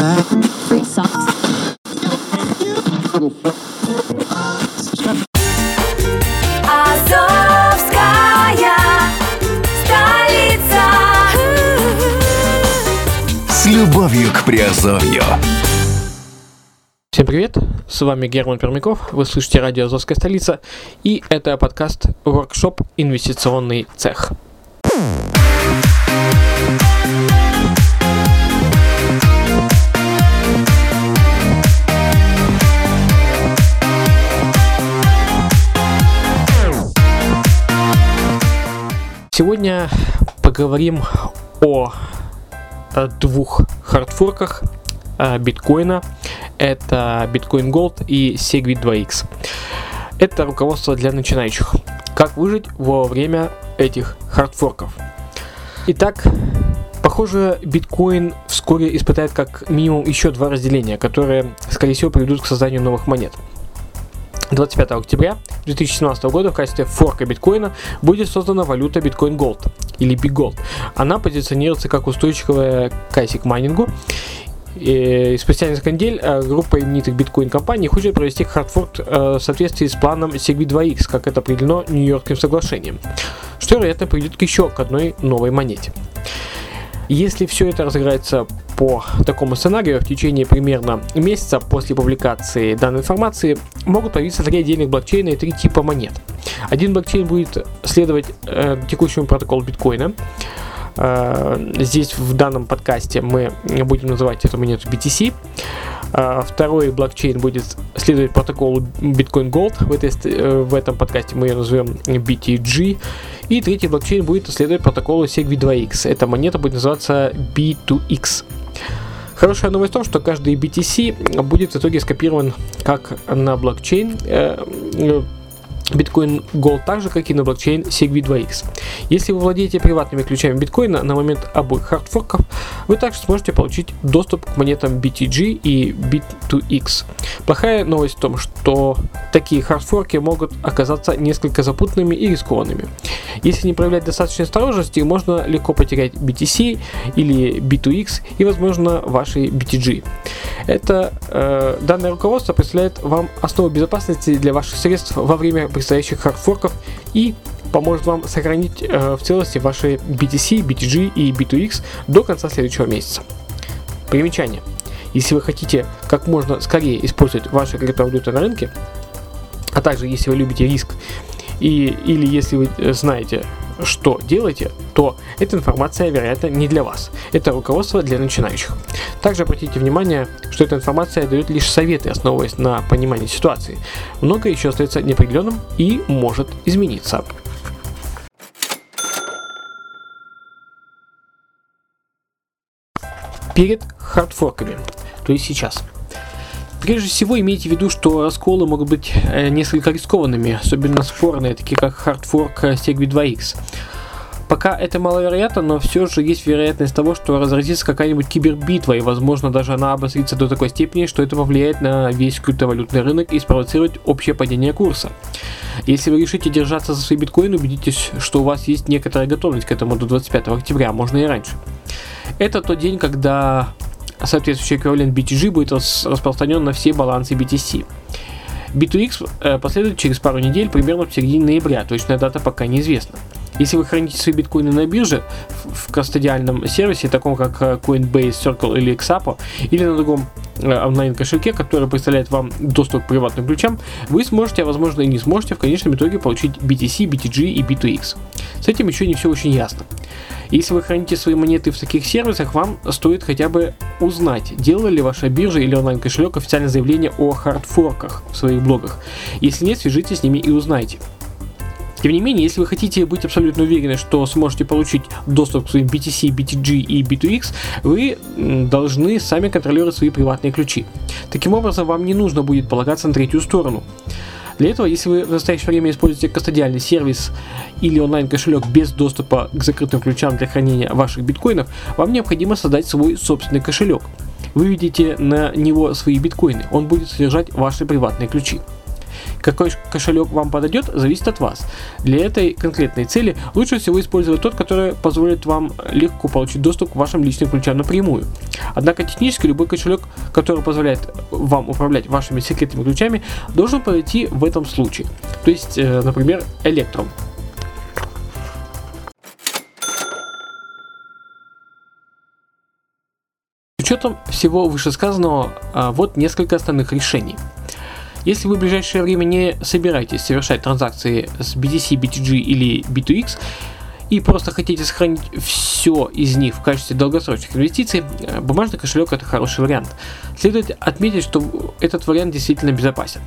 Free socks. Азовская столица. С любовью к Приазовью. Всем привет, с вами Герман Пермяков, вы слышите радио «Азовская столица» и это подкаст «Воркшоп. Инвестиционный цех». Поговорим о э, двух хардфорках э, биткоина. Это Bitcoin Gold и Segwit 2X. Это руководство для начинающих. Как выжить во время этих хардфорков. Итак, похоже, биткоин вскоре испытает как минимум еще два разделения, которые, скорее всего, приведут к созданию новых монет. 25 октября 2017 года в качестве форка биткоина будет создана валюта Bitcoin Gold или Big Gold. Она позиционируется как устойчивая к ASIC майнингу. И спустя несколько недель э, группа именитых биткоин-компаний хочет провести хардфорк э, в соответствии с планом Segwit 2X, как это определено Нью-Йоркским соглашением, что, вероятно, приведет к еще к одной новой монете. Если все это разыграется по такому сценарию, в течение примерно месяца после публикации данной информации могут появиться три отдельных блокчейна и три типа монет. Один блокчейн будет следовать э, текущему протоколу биткоина. Э, здесь в данном подкасте мы будем называть эту монету BTC. Э, второй блокчейн будет следовать протоколу Bitcoin Gold. В, этой, э, в этом подкасте мы ее назовем BTG. И третий блокчейн будет следовать протоколу Segwit 2X. Эта монета будет называться B2X. Хорошая новость в том, что каждый BTC будет в итоге скопирован как на блокчейн Bitcoin Gold так же, как и на блокчейн Segwit 2X. Если вы владеете приватными ключами биткоина на момент обоих хардфорков, вы также сможете получить доступ к монетам BTG и Bit2X. Плохая новость в том, что такие хардфорки могут оказаться несколько запутанными и рискованными. Если не проявлять достаточной осторожности, можно легко потерять BTC или B2X и, возможно, ваши BTG. Это э, данное руководство представляет вам основу безопасности для ваших средств во время предстоящих хардфорков и поможет вам сохранить э, в целости ваши BTC, BTG и B2X до конца следующего месяца. Примечание. Если вы хотите как можно скорее использовать ваши криптовалюты на рынке, а также если вы любите риск и, или если вы э, знаете, что делаете, то эта информация, вероятно, не для вас. Это руководство для начинающих. Также обратите внимание, что эта информация дает лишь советы, основываясь на понимании ситуации. Многое еще остается неопределенным и может измениться. Перед хардфорками, то есть сейчас. Прежде всего, имейте в виду, что расколы могут быть э, несколько рискованными, особенно спорные, такие как хардфорк Segwit 2X. Пока это маловероятно, но все же есть вероятность того, что разразится какая-нибудь кибербитва, и возможно даже она обострится до такой степени, что это повлияет на весь криптовалютный рынок и спровоцирует общее падение курса. Если вы решите держаться за свои биткоины, убедитесь, что у вас есть некоторая готовность к этому до 25 октября, можно и раньше. Это тот день, когда соответствующий эквивалент BTG будет распространен на все балансы BTC. B2X э, последует через пару недель, примерно в середине ноября, точная дата пока неизвестна. Если вы храните свои биткоины на бирже, в кастодиальном сервисе, таком как э, Coinbase, Circle или Xapo, или на другом онлайн-кошельке, который представляет вам доступ к приватным ключам, вы сможете, а возможно и не сможете в конечном итоге получить BTC, BTG и B2X. С этим еще не все очень ясно. Если вы храните свои монеты в таких сервисах, вам стоит хотя бы узнать, делала ли ваша биржа или онлайн-кошелек официальное заявление о хардфорках в своих блогах. Если нет, свяжитесь с ними и узнайте. Тем не менее, если вы хотите быть абсолютно уверены, что сможете получить доступ к своим BTC, BTG и B2X, вы должны сами контролировать свои приватные ключи. Таким образом, вам не нужно будет полагаться на третью сторону. Для этого, если вы в настоящее время используете кастодиальный сервис или онлайн-кошелек без доступа к закрытым ключам для хранения ваших биткоинов, вам необходимо создать свой собственный кошелек. Выведите на него свои биткоины, он будет содержать ваши приватные ключи. Какой кошелек вам подойдет, зависит от вас. Для этой конкретной цели лучше всего использовать тот, который позволит вам легко получить доступ к вашим личным ключам напрямую. Однако технически любой кошелек, который позволяет вам управлять вашими секретными ключами, должен подойти в этом случае. То есть, э, например, Electrum. С учетом всего вышесказанного, а, вот несколько основных решений. Если вы в ближайшее время не собираетесь совершать транзакции с BTC, BTG или B2X, и просто хотите сохранить все из них в качестве долгосрочных инвестиций, э, бумажный кошелек это хороший вариант. Следует отметить, что этот вариант действительно безопасен.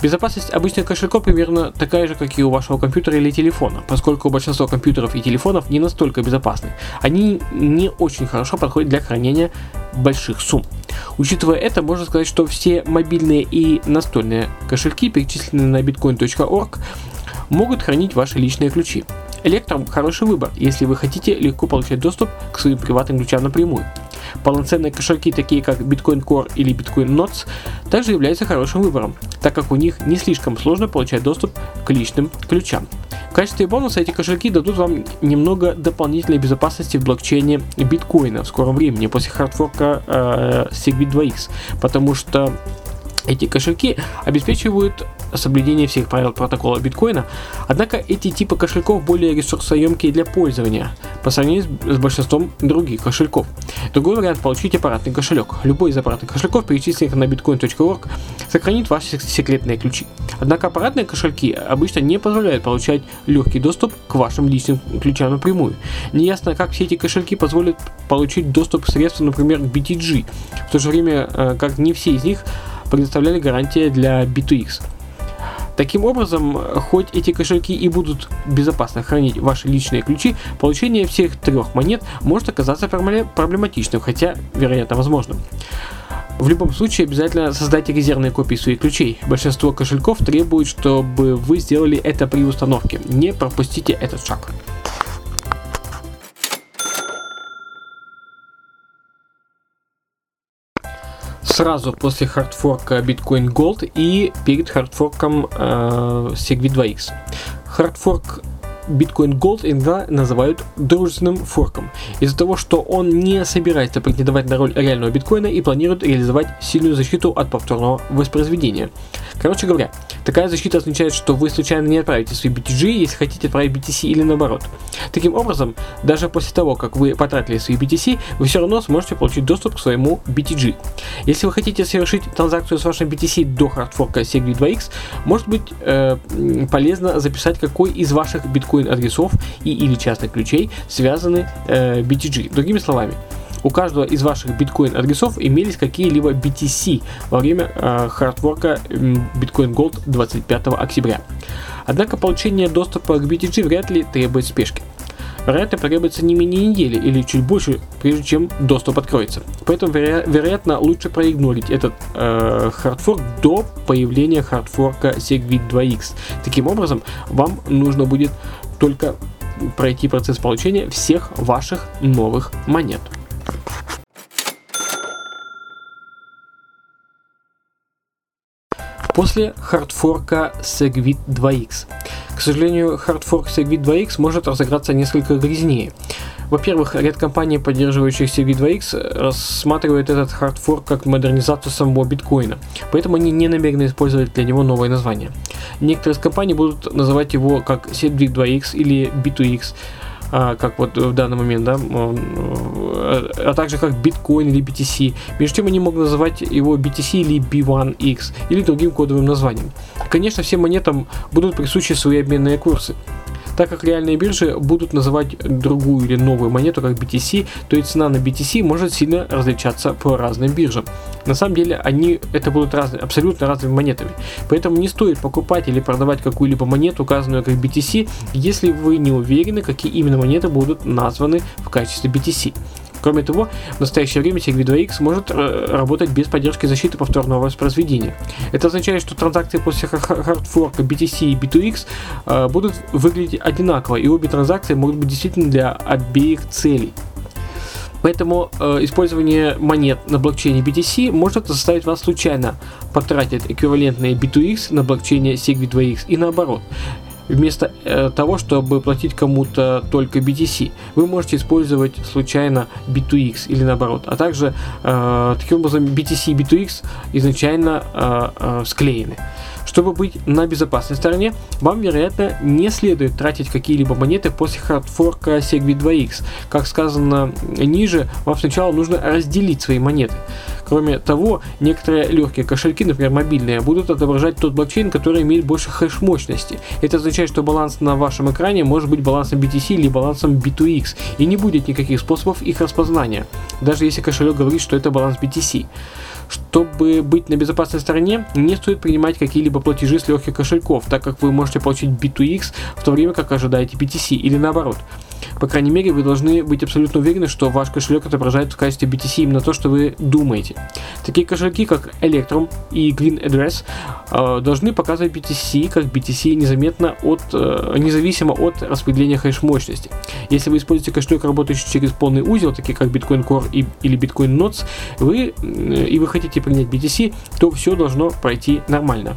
Безопасность обычных кошельков примерно такая же, как и у вашего компьютера или телефона, поскольку большинство компьютеров и телефонов не настолько безопасны. Они не очень хорошо подходят для хранения больших сумм. Учитывая это, можно сказать, что все мобильные и настольные кошельки, перечисленные на bitcoin.org, могут хранить ваши личные ключи. Electrum – хороший выбор, если вы хотите легко получать доступ к своим приватным ключам напрямую. Полноценные кошельки, такие как Bitcoin Core или Bitcoin Notes, также являются хорошим выбором, так как у них не слишком сложно получать доступ к личным ключам. В качестве бонуса эти кошельки дадут вам немного дополнительной безопасности в блокчейне биткоина в скором времени после хардфорка э, Segwit 2x, потому что эти кошельки обеспечивают соблюдение всех правил протокола биткоина, однако эти типы кошельков более ресурсоемкие для пользования по сравнению с большинством других кошельков. Другой вариант – получить аппаратный кошелек. Любой из аппаратных кошельков, перечисленных на bitcoin.org, сохранит ваши секретные ключи. Однако аппаратные кошельки обычно не позволяют получать легкий доступ к вашим личным ключам напрямую. Неясно, как все эти кошельки позволят получить доступ к средствам, например, к BTG, в то же время э, как не все из них предоставляли гарантии для B2X. Таким образом, хоть эти кошельки и будут безопасно хранить ваши личные ключи, получение всех трех монет может оказаться проблематичным, хотя, вероятно, возможным. В любом случае, обязательно создайте резервные копии своих ключей. Большинство кошельков требует, чтобы вы сделали это при установке. Не пропустите этот шаг. Сразу после хардфорка Bitcoin Gold и перед хардфорком э, Segwit 2x. Хардфорк Bitcoin Gold иногда называют дружественным форком, из-за того, что он не собирается претендовать на роль реального биткоина и планирует реализовать сильную защиту от повторного воспроизведения. Короче говоря, такая защита означает, что вы случайно не отправите свои BTG, если хотите отправить BTC или наоборот. Таким образом, даже после того, как вы потратили свои BTC, вы все равно сможете получить доступ к своему BTG. Если вы хотите совершить транзакцию с вашим BTC до хардфорка SegWit 2x, может быть э, полезно записать, какой из ваших адресов и или частных ключей связаны э, BTG. Другими словами, у каждого из ваших биткоин адресов имелись какие-либо BTC во время э, хардворка Bitcoin Gold 25 октября. Однако получение доступа к BTG вряд ли требует спешки. Вероятно, потребуется не менее недели или чуть больше, прежде чем доступ откроется. Поэтому, веро- вероятно, лучше проигнорить этот э, хардфорк до появления хардфорка Segwit 2x. Таким образом, вам нужно будет только пройти процесс получения всех ваших новых монет. После хардфорка Segwit 2x. К сожалению, хардфорк Segwit 2x может разыграться несколько грязнее. Во-первых, ряд компаний, поддерживающих Segwit 2x, рассматривает этот хардфорк как модернизацию самого биткоина, поэтому они не намерены использовать для него новое название. Некоторые из компаний будут называть его как Segwit 2x или B2x, а, как вот в данный момент, да, а также как биткоин или BTC. Между тем они могут называть его BTC или B1X или другим кодовым названием. Конечно, всем монетам будут присущи свои обменные курсы так как реальные биржи будут называть другую или новую монету как BTC, то и цена на BTC может сильно различаться по разным биржам. На самом деле они это будут разные, абсолютно разными монетами. Поэтому не стоит покупать или продавать какую-либо монету, указанную как BTC, если вы не уверены, какие именно монеты будут названы в качестве BTC. Кроме того, в настоящее время Segwit 2X может э, работать без поддержки защиты повторного воспроизведения. Это означает, что транзакции после хардфорка BTC и B2X э, будут выглядеть одинаково, и обе транзакции могут быть действительно для обеих целей. Поэтому э, использование монет на блокчейне BTC может заставить вас случайно потратить эквивалентные B2X на блокчейне SegWit2X и наоборот. Вместо э, того, чтобы платить кому-то только BTC, вы можете использовать случайно B2X или наоборот. А также э, таким образом BTC и B2X изначально э, склеены. Чтобы быть на безопасной стороне, вам, вероятно, не следует тратить какие-либо монеты после хардфорка Segwit 2X. Как сказано ниже, вам сначала нужно разделить свои монеты. Кроме того, некоторые легкие кошельки, например, мобильные, будут отображать тот блокчейн, который имеет больше хэш мощности. Это означает, что баланс на вашем экране может быть балансом BTC или балансом B2X, и не будет никаких способов их распознания, даже если кошелек говорит, что это баланс BTC. Чтобы быть на безопасной стороне, не стоит принимать какие-либо платежи с легких кошельков, так как вы можете получить B2X в то время как ожидаете BTC или наоборот. По крайней мере, вы должны быть абсолютно уверены, что ваш кошелек отображает в качестве BTC именно то, что вы думаете. Такие кошельки, как Electrum и Green Address, э, должны показывать BTC как BTC незаметно от, э, независимо от распределения хэш мощности. Если вы используете кошелек, работающий через полный узел, такие как Bitcoin Core и, или Bitcoin Notes, вы, э, и вы хотите принять BTC, то все должно пройти нормально.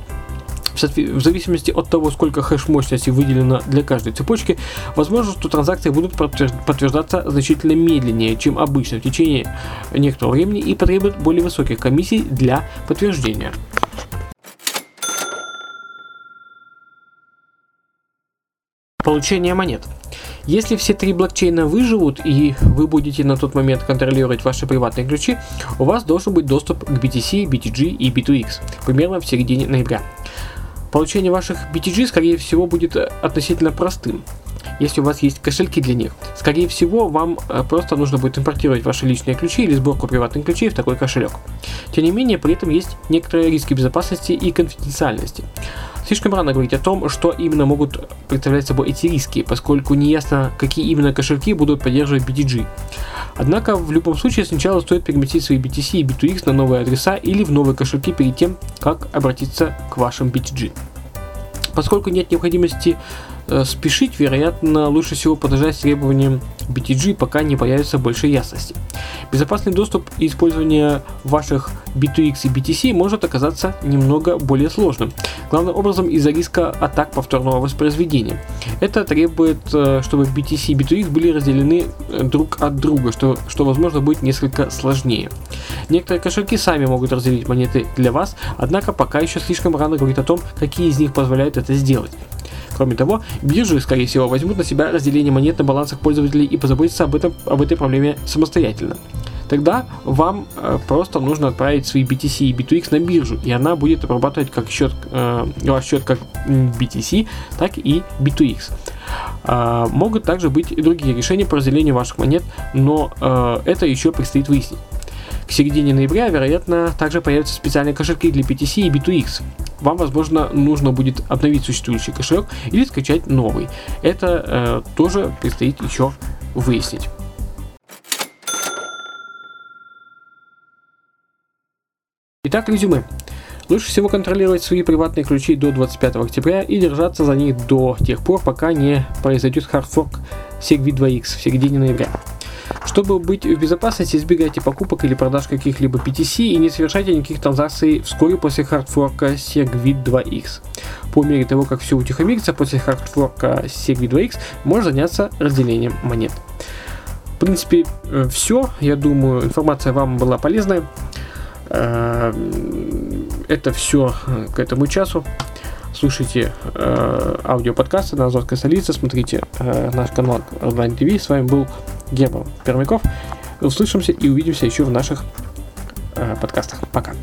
В зависимости от того, сколько хэш мощности выделено для каждой цепочки, возможно, что транзакции будут подтверждаться значительно медленнее, чем обычно в течение некоторого времени и потребуют более высоких комиссий для подтверждения. Получение монет. Если все три блокчейна выживут и вы будете на тот момент контролировать ваши приватные ключи, у вас должен быть доступ к BTC, BTG и B2X примерно в середине ноября. Получение ваших BTG, скорее всего, будет э, относительно простым, если у вас есть кошельки для них. Скорее всего, вам э, просто нужно будет импортировать ваши личные ключи или сборку приватных ключей в такой кошелек. Тем не менее, при этом есть некоторые риски безопасности и конфиденциальности. Слишком рано говорить о том, что именно могут представлять собой эти риски, поскольку не ясно, какие именно кошельки будут поддерживать BTG. Однако в любом случае сначала стоит переместить свои BTC и B2X на новые адреса или в новые кошельки перед тем, как обратиться к вашим BTG. Поскольку нет необходимости спешить, вероятно, лучше всего подождать с требованием BTG, пока не появится больше ясности. Безопасный доступ и использование ваших B2X и BTC может оказаться немного более сложным. Главным образом из-за риска атак повторного воспроизведения. Это требует, э, чтобы BTC и B2X были разделены э, друг от друга, что, что возможно будет несколько сложнее. Некоторые кошельки сами могут разделить монеты для вас, однако пока еще слишком рано говорить о том, какие из них позволяют это сделать. Кроме того, биржи, скорее всего, возьмут на себя разделение монет на балансах пользователей и позаботятся об, этом, об этой проблеме самостоятельно. Тогда вам э, просто нужно отправить свои BTC и B2X на биржу, и она будет обрабатывать как счет, э, ваш счет как BTC, так и B2X. Э, могут также быть и другие решения по разделению ваших монет, но э, это еще предстоит выяснить. К середине ноября, вероятно, также появятся специальные кошельки для PTC и B2X. Вам, возможно, нужно будет обновить существующий кошелек или скачать новый. Это э, тоже предстоит еще выяснить. Итак, резюме. Лучше всего контролировать свои приватные ключи до 25 октября и держаться за них до тех пор, пока не произойдет хардфорк Segwit 2X в середине ноября. Чтобы быть в безопасности, избегайте покупок или продаж каких-либо PTC и не совершайте никаких транзакций вскоре после хардфорка Segwit 2X. По мере того, как все утихомирится после хардфорка Segwit 2X, можно заняться разделением монет. В принципе, э, все. Я думаю, информация вам была полезная. Э, это все к этому часу слушайте э, аудиоподкасты на Азовской столице, смотрите э, наш канал Online TV. С вами был Герман Пермяков. Услышимся и увидимся еще в наших э, подкастах. Пока.